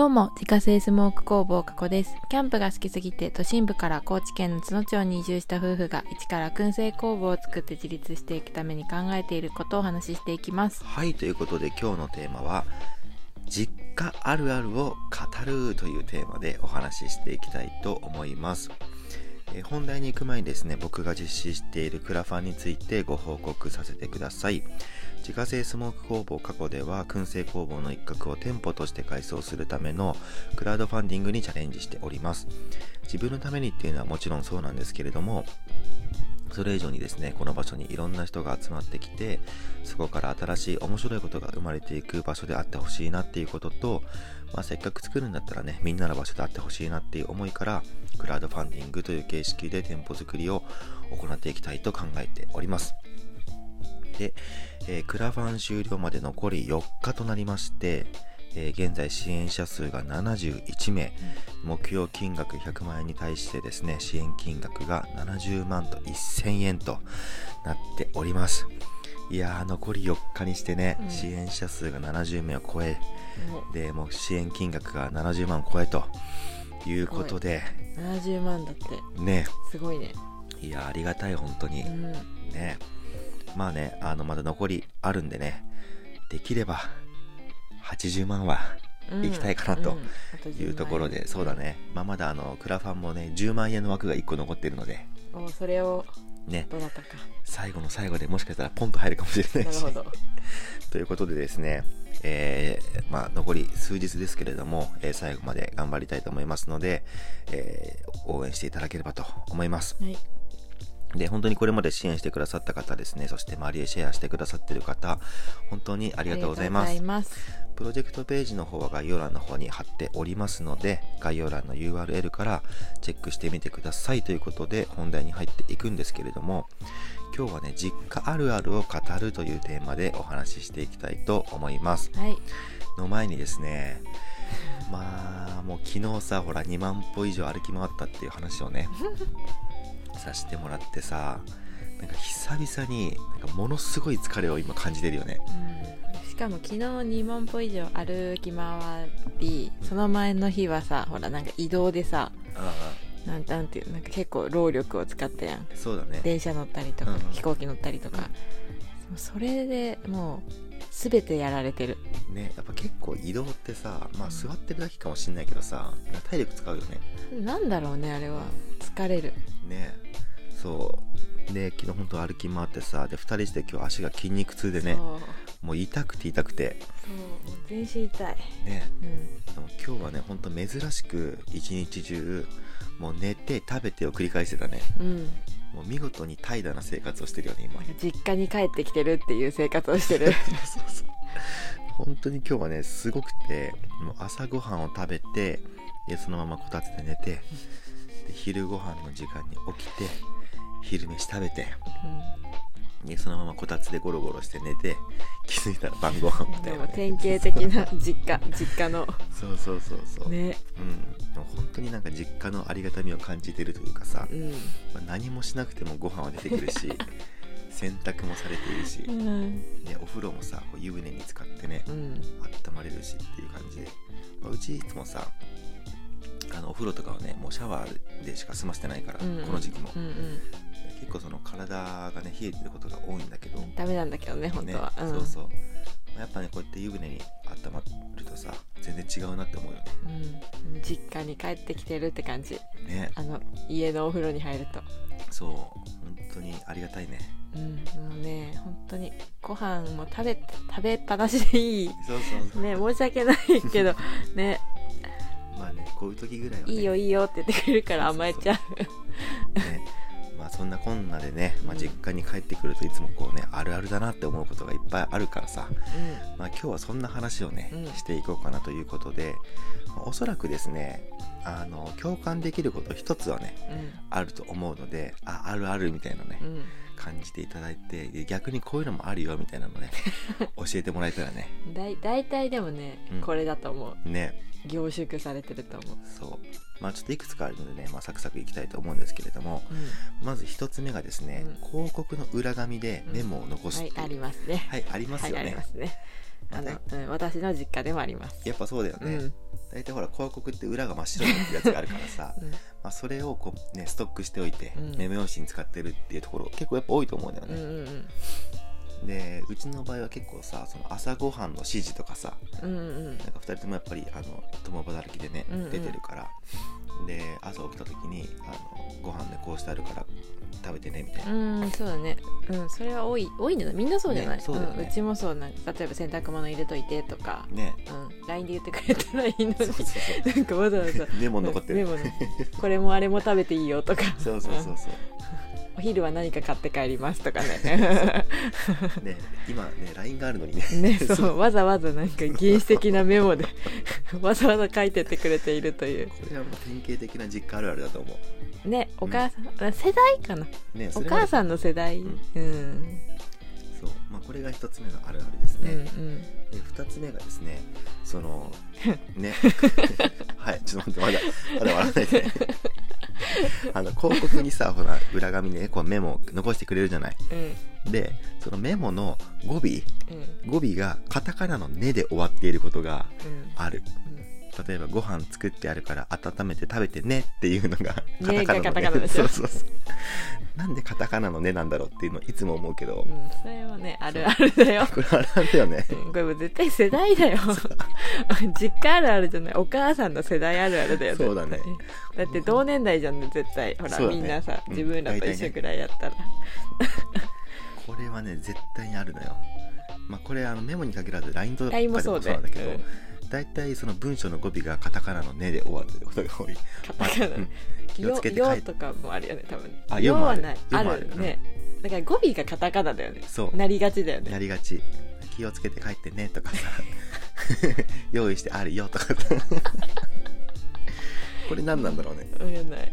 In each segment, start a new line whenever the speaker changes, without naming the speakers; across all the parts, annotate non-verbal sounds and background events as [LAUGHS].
どうも、自家製スモーク工房加古です。キャンプが好きすぎて都心部から高知県の津野町に移住した夫婦が一から燻製工房を作って自立していくために考えていることをお話ししていきます。
はいということで今日のテーマは実家あるあるを語るというテーマでお話ししていきたいと思いますえ本題に行く前にですね僕が実施しているクラファンについてご報告させてください自家製スモーク工房過去では燻製工房の一角を店舗として改装するためのクラウドファンディングにチャレンジしております自分のためにっていうのはもちろんそうなんですけれどもそれ以上にですね、この場所にいろんな人が集まってきて、そこから新しい面白いことが生まれていく場所であってほしいなっていうことと、まあ、せっかく作るんだったらね、みんなの場所であってほしいなっていう思いから、クラウドファンディングという形式で店舗作りを行っていきたいと考えております。で、えークラファン終了まで残り4日となりまして、えー現在支援者数が71名、目標金額100万円に対してですね、支援金額が70万と1000円となっております。いやー、残り4日にしてね、
うん
支援者数が70名を超え、で、もう支援金額が70万を超えということで、
70万だって、
ね、
すごいね。
いやー、ありがたい、本当に。
うん。
ねまあねあのまだ残りあるんでねできれば80万は
うん。
行きたいかなと
うん。あと10万円。
いうところで、そうだね。まあまだあのクラファンもね10万円の枠が1個残ってるので。
おそれを
ね。
どなたか。
最後の最後でもしかしたらポンと入るかもしれないし。[LAUGHS] ということでですねえーまあ、残り数日ですけれども、えー最後まで頑張りたいと思いますので、えー応援していただければと思います。
はい。
で、本当にこれまで支援してくださった方ですね、そして周りへシェアしてくださっている方、本当にあ
あ
りがとうございます。
ます。
プロジェクトページの方は概要欄の方に貼っておりますので、概要欄の URL からチェックしてみてくださいということで、本題に入っていくんですけれども、今日はね、実家あるあるを語るというテーマでお話ししていきたいと思います。
はい。
の前にですね、まあ、もう昨日さ、ほら、2万歩以上歩き回ったっていう話をね、[LAUGHS] させてもらってさ、なんか久々に、なんかものすごい疲れを今感じてるよね。
うん。しかも昨日2万歩以上歩き回りその前の日はさほらなんか移動でさ
あ
なんなんていうなんか結構労力を使ったやん。
あ、そうだね。
電車乗ったりとか、
うんうん。
飛行機乗ったりとか、それでもう全てやられてる。
ね、やっぱ結構移動ってさ、まあ座ってるだけかもしんないけどさ、体力使うよね。
なんだろうねあれは。疲れる。
ね、そう。で、昨日本当歩き回ってさ、で、2人して今日足が筋肉痛でねもう痛くて痛くて、
そう。全身痛い、
ね、
うん、
でも今日はね、ほんと珍しく一日中、もう寝て食べてを繰り返してたね。
うん、
もう見事に怠惰な生活をしてるよね、今。
実家に帰ってきてるっていう生活をしてる。[LAUGHS]
そうそう本当に今日はねすごくてもう朝ごはんを食べてでそのままこたつで寝てで昼ごはんの時間に起きて昼飯食べて。でそのままこたつでゴロゴロして寝て気づいたら晩ご飯みたいな、ね、
も典型的な実家実家の。
そうそうそうそう、
ね。
うん。でも本当になんか実家のありがたみを感じてるというかさ、
うん、
まあ何もしなくてもご飯は出てくるし [LAUGHS] 洗濯もされているし、
うん。
ね、お風呂もさこう湯船に浸かってね、
うん。
温まれるしっていう感じで、まあうちいつもさあのお風呂とかはねもうシャワーでしか済ませてないから、
うん。
この時期も、
うんうん
結構その体がね冷えてることが多いんだけど、
ダメなんだけどね本当は、
ね
ん。
そうそう、まあやっぱねこうやって湯船に温まるとさ全然違うなって思うよね。
うん、実家に帰ってきてるって感じ。
ね。
あの家のお風呂に入ると。
そう。本当にありがたいね。
うん。もうね本当にご飯も食べ食べっぱなしでいい。
そうそうそう。
ね申し訳ないけど [LAUGHS] ね。
まあねこういう時ぐらいはね。
いいよいいよって言ってくれるから甘えちゃう。
ねまあそんなこんなでね、まあ、
うん。
実家に帰ってくるといつもこうねあるあるだなって思うことがいっぱいあるからさ、まあ、今日はそんな話をね、
うん。
していこうかなということで、まあおそらくですねあの共感できること一つはねあると思うのでああるあるみたいなね、
うんうん
感じていただいてで逆にこういうのもあるよみたいなのね [LAUGHS] 教えてもらえたらね。
だい大体でもね、
うん。
これだと思う。
ね。
凝縮されてると思う、
そう。まあちょっといくつかあるのでね、まあ、サクサクいきたいと思うんですけれどもまず一つ目がですね、
う
広告の裏紙でメモを残す
はいありますね。
はいありますよ
はいあり
ね、
ますねあの、うん、私の実家でもあります。
やっぱそうだよね、
うん。
大体ほら広告って裏が真っ白になってるやつがあるからさ、[LAUGHS]
うん。
まあ、それをこうねストックしておいて、
うん。
メモ用紙に使ってるっていうところ結構やっぱ多いと思うんだよ
うんう
ね、
ん。
でうちの場合は結構さその朝ごはんの指示とかさ
うんうんうん。
なんか2人ともやっぱりあの共働きでね、
うんうん。
出てるからで朝起きた時にあのご飯でこうしてあるから食べてねみたいな、
うんそうだね。うんそれは多い多いんじゃないみんなそうじゃない、
ねそうだよね。
ん、うちもそうなんか例えば洗濯物入れといてとか、
ね。
うん、LINE で言ってくれたらいいのに。
そうそうそう
なんかわざわざ。
メモ残ってる。
メモのこれもあれも食べていいよとか。
そうそうそうそう
お昼は何か買って帰りますとかね。
ね今ね LINE があるのにね。
ねそうわざわざなんか原始的なメモでわざわざ書いてってくれているという。
これはもう典型的な実家あるあるだと思
ねお母さん、世代かな。
うね
お母さんの世代。
うん。
うん
まあこれが一つ目のあるあるです
うん
ね、
うん。
で2つ目がですねその [LAUGHS] ね。[LAUGHS] はいちょっと待ってまだまだ笑わないでね。[LAUGHS] あの広告にさほら裏紙にねこうメモ残してくれるじゃない。
うん。
でそのメモの語尾。
うん。
語尾がカタカナの「ね」で終わっていることが
うん。
ある例えばご飯作ってあるから温めて食べてねっていうのが
カタ
の
カナでしょ
そうそうそう。なんでカタカナの「ね」なんだろうっていうのをいつも思うけど、
うん、それはねあるあるだよ。[LAUGHS]
これあれなんだよね。
うんこれもう絶対世代だよ。[LAUGHS] 実家あるあるじゃない。お母さんの世代あるあるだよ
そうだね。
だって同年代じゃんね絶対。ほら、
ね。
みんなさ
うん。
自分らと一緒ぐらいやったら、[LAUGHS]
これはね絶対にあるのよまあこれあのメモに限らず LINE とかでも
も
そうなんだけど、
うん
大体その文章の語尾がカタカナの「ね」で終わってることが多い。
カタカナ。
うん。気を
よ
つけて書い
とかもあるよね多分
あよ
はない。あ
る。
るね。だから語尾がカタカナだよね。
そう。
なりがちだよね。
やりがち気をつけて帰ってねとかさ。[LAUGHS] 用意してあるよとか。さこれ何なんだろうね。
わかんない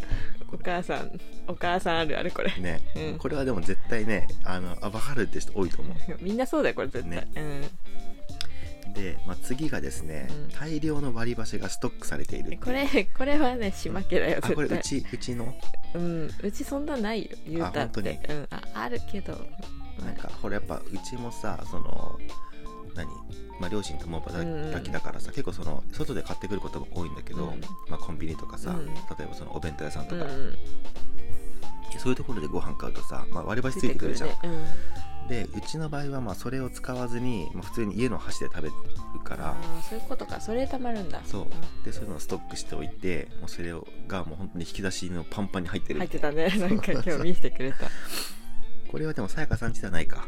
お母さんお母さんあるあるこれ。
ね、
うん。
これはでも絶対ねあのあ分かるって人多いと思う。[LAUGHS]
みんなそうだよこれ絶対、
ね。
うん。
で、まあ、次がですね、
うん。
大量の割り箸がストックされている
これこれはね島家だよ
あこれうちうちの？
うん。うちそんなないよ言うたっ
あ本当に。
てうん。ああるけど。
なんかこれやっぱうちもさその何？まあ、両親とも働きだからさ、結構その外で買ってくることも多いんだけど、
うん。
まあ、コンビニとかさ、
うん。
例えばそのお弁当屋さんとか、そういうところでご飯買うとさ、まあ、割り箸ついてくるじゃん、
ね。
でうちの場合はまあそれを使わずに、まあ、普通に家の箸で食べるから。
そういうことか。それでたまるんだ。
そう。でそういうのをストックしておいてもうそれをがもう本当に引き出しのパンパンに入ってる
入ってたね。なんか今日見せてくれた。
これはでもさやかさんちではないか。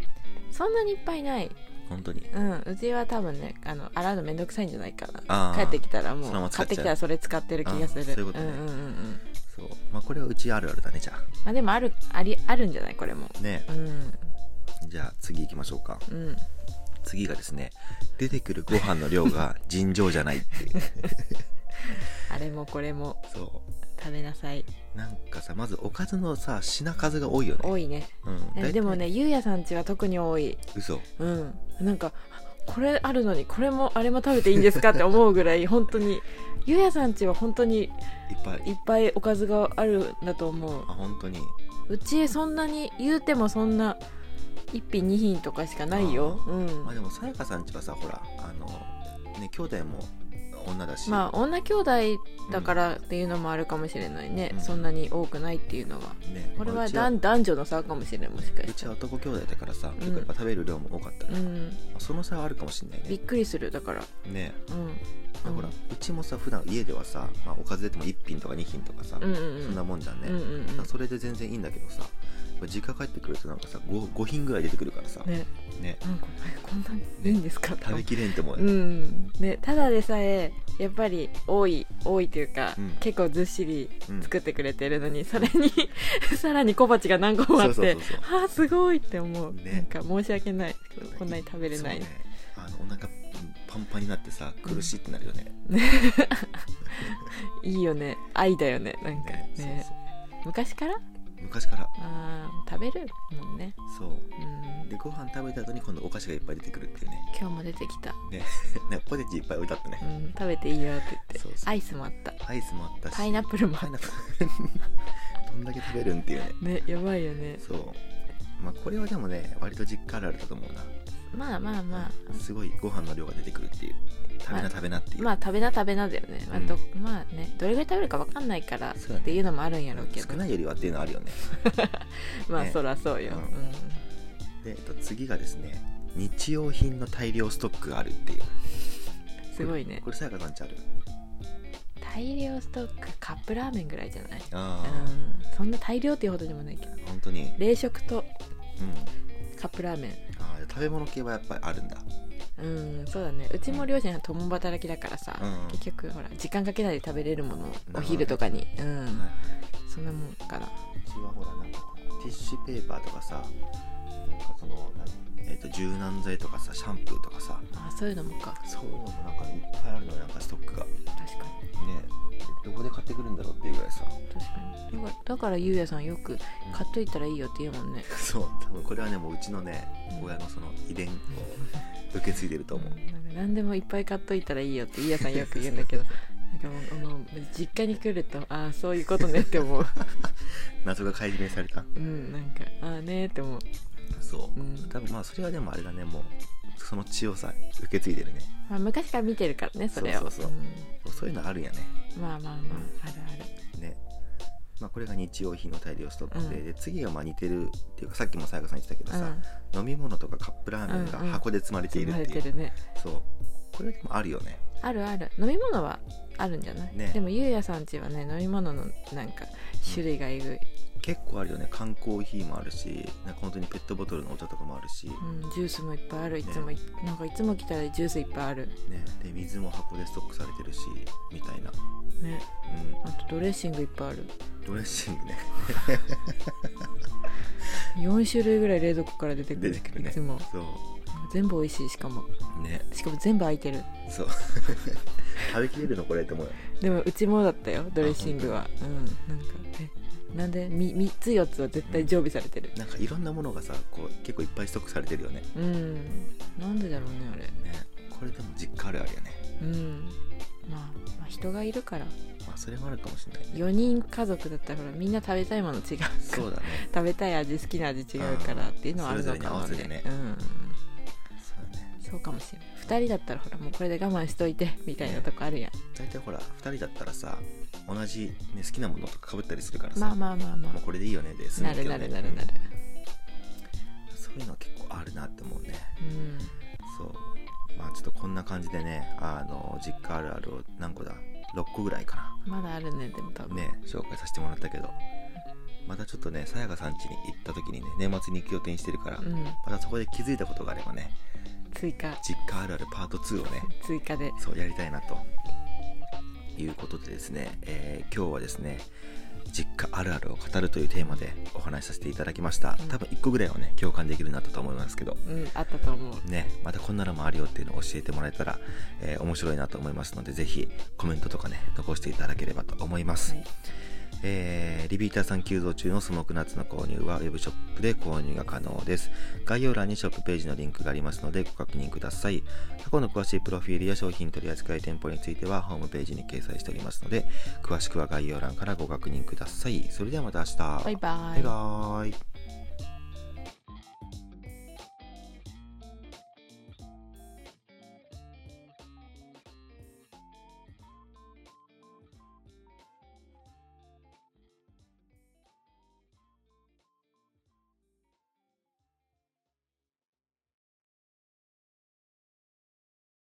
そんなにいっぱいない
本当に。
うんうちは多分ねあの洗うのめんどくさいんじゃないかな。帰ってきたらもう買ってきたらそれ使ってる気がする。
そういうことね。
んうんうん。うん
そう。まあこれはうちあるあるだねじゃ
まあでもあるありあるんじゃないこれも。
あね。
うん。
じゃあ次行きましょうか。
うん。
次がですね出てくるご飯の量が尋常じゃないっていう。[LAUGHS]
あれもこれも。
そ
食べなさい。う
なんかさまずおかずのさ品数が多いよね。
多いね。
うん、
でもねゆうやさんちは特に多い。
嘘。
うん。なんかこれあるのにこれもあれも食べていいんですかって思うぐらい本当に。ゆうやさんちは本当に
いっぱい。
いっぱいおかずがあるんだと思う。
あ本当に。
うちそんなに言うてもそんな1品2品とかしかないよ。うん。
まあでもさやかさんちはさほらあのね兄弟も女だし。
まあ女兄弟だからっていうのもあるかもしれないね、
うん。
そんなに多くないっていうのは。
ね。
これは男男女の差かもしれないもしか
うちは男兄弟だからさ、結構やっぱ食べる量も多かった。から、ま
うん
あその差はあるかもしれないね。
びっくりするだから。
ね。
うん。
ほらうちもさ普段家ではさ、まあ、おかず出ても1品とか2品とかさ、
うんうんうん。
そんなもんじゃんね、
うんうんうん。
それで全然いいんだけどさ実家帰ってくるとなんかさ 5, 5品ぐらい出てくるからさ、ね。
ね。なんかえこんなにいいんですか
食べきれんって思うよ
う
ね、
ん。ねただでさえやっぱり多い多いというか、
うん。
結構ずっしり
うん。
作ってくれてるのに、それに [LAUGHS] さらに小鉢が何個もあって
そうそうそうそう。
あーすごいって思う、
ね。
なんか申し訳ない。こんなに食べれない、
ね。あのお腹パンパンになってさ苦しいってなるよね、[LAUGHS]
いいよね。愛だよね。なんかね。昔から
昔から。
あー食べるもんね。
そう。
うん。
でご飯食べた後に今度お菓子がいっぱい出てくるっていうね。
今日も出てきた、
ね。[LAUGHS] ねポテチいっぱい置いてあった
う
ね、
ん、食べていいよって言って。
そうそう。
アイスもあった。
アイスもあったし。
パイナップルもあっ
パイナップル。[LAUGHS] どんだけ食べるんっていうね。
たねやばいよね。
そう。まあこれはでもね割と実家あるあるだと思うな
まあまあまあ。
すごいご飯の量が出てくるっていう。食べな食べなっていう、
まあ食べな食べなだよね、まあ
うん。
どまあね。どれぐらい食べるか分かんないからっていうのもあるんやろうけど。
少ないよりはっていうのはあるよね。[LAUGHS]
まあ
ね。
そらそうよ、
う
うん。ん
で、えっと、次がですね日用品の大量ストックがあるっていう。
すごいね。
これさやかさんちある？
大量ストックカップラーメンぐらいじゃない？
あ
うん。そんな大量っていうほどでもないけど。
あ本当に。
冷食と
うん。
カップラーメン
べ物系はやっぱりあるんだ。
うんそうだね。うちも両親は共働きだからさ、
うん。
結局ほら時間かけないで食べれるもの
ほどね。
お昼とかに、うん、
はい
そんなもんかな
うちはほらなんかティッシュペーパーとかさなんかその何えっ、と柔軟剤とかさシャンプーとかさ。
あそういうのもか。
そういうのもなんかいっぱいあるのよなんかストックが。ね
確かに。
どこで買ってくるんだろうっていうぐらいさ。
確かに。よかだからゆうやさんよく買っといたらいいよって言うもんね、
そう。多分これはねもううちのね親のその遺伝を受け継いでると思う。
なんか何でもいっぱい買っといたらいいよってゆうやさんよく言うんだけど [LAUGHS] なんかもうあの実家に来るとああそういうことねって思う。[LAUGHS]
謎が解明された。
うんなんかああねって思う、
そう、
うん。
多分まあそれはでもあれだねもうその血をさ受け継いでるね。
まあ、昔から見てるからねそれを
そうそうそう。ん。そういうのあるんやね。
まあまあまああるある。
ねまあこれが日用品の大量ストックで,、
うん。
で次がまあ似てるっていうかさっきもさやかさん言ってたけどさ、飲み物とかカップラーメンが
うん。うん
箱で積まれている
積ま
っていう、
れてるね。
そう。これでもあるよね。
あるある。飲み物はあるんじゃない、
ね。
でもゆうやさんちはね飲み物のなんか種類がえぐい、
結構あるよね。缶コーヒーもあるしなんか本当にペットボトルのお茶とかもあるし、
うん、ジュースもいっぱいある。いつもい、なんかいつも来たらジュースいっぱいある。
ね、で水も箱でストックされてるしみたいな、
ね。
う
あとドレッシングいっぱいある。
ん、ドレッシングね。[LAUGHS]
4種類ぐらい冷蔵庫から出てくる
出てくるね。
いつも。
そう。
全部美味しいしかも。
ね。
しかも全部空いてる。
そう。[LAUGHS] 食べきれるのこれって思うよ。ね
でもうちもだったよドレッシングは。うん。なんかえなんで？3, 3つ4つは絶対常備されてる。
なんかいろんなものがさこう結構いっぱいストックされてるよね。
うん。なんでだろうねあれ。
ね。これでも実家あるあるよね。
うん。まあ、まあ人がいるから
まあそれもあるかもしれないね。
4人家族だったらほらみんな食べたいもの違うから。
そうだね。[LAUGHS]
食べたい味好きな味違うからっていうのはあるのかも
それぞれに合わせてね。
うん。
そうだね。
そうかもしれない2人だったらほらもうこれで我慢しといてみたいなとこあるやん、
大体ほら2人だったらさ同じ、ね、好きなものとかかぶったりするからさ、
まあまあまあま
もうこれでいいよねで
なる
むけどね
なるなるなる。
うんそういうのは結構あるなって思うね。
うん。
そう。まあちょっとこんな感じでねあの実家あるあるを何個だ？6個ぐらいか
まだあるねでも多分。
なね紹介させてもらったけど。またちょっとねさやかさん家に行った時にね年末に行く予定にしてるから、
うん。
またそこで気づいたことがあればね
追加。
実家あるあるパート2をね
追加で。
そうやりたいなということでですね、えー今日はですね実家あるあるを語るというテーマでお話しさせていただきました。
うん
多分1個ぐらいはね共感できるようになったと思いますけど。
うんあったと思う。
ねまたこんなのもあるよっていうのを教えてもらえたら、えー面白いなと思いますのでぜひコメントとかね残していただければと思います、
はい
えーリピーターさん急増中のスモークナッツの購入はウェブショップで購入が可能です。概要欄にショップページのリンクがありますのでご確認ください。過去の詳しいプロフィールや商品取扱店舗についてはホームページに掲載しておりますので、詳しくは概要欄からご確認ください。それではまた明日。
バイバイ
バイバーイ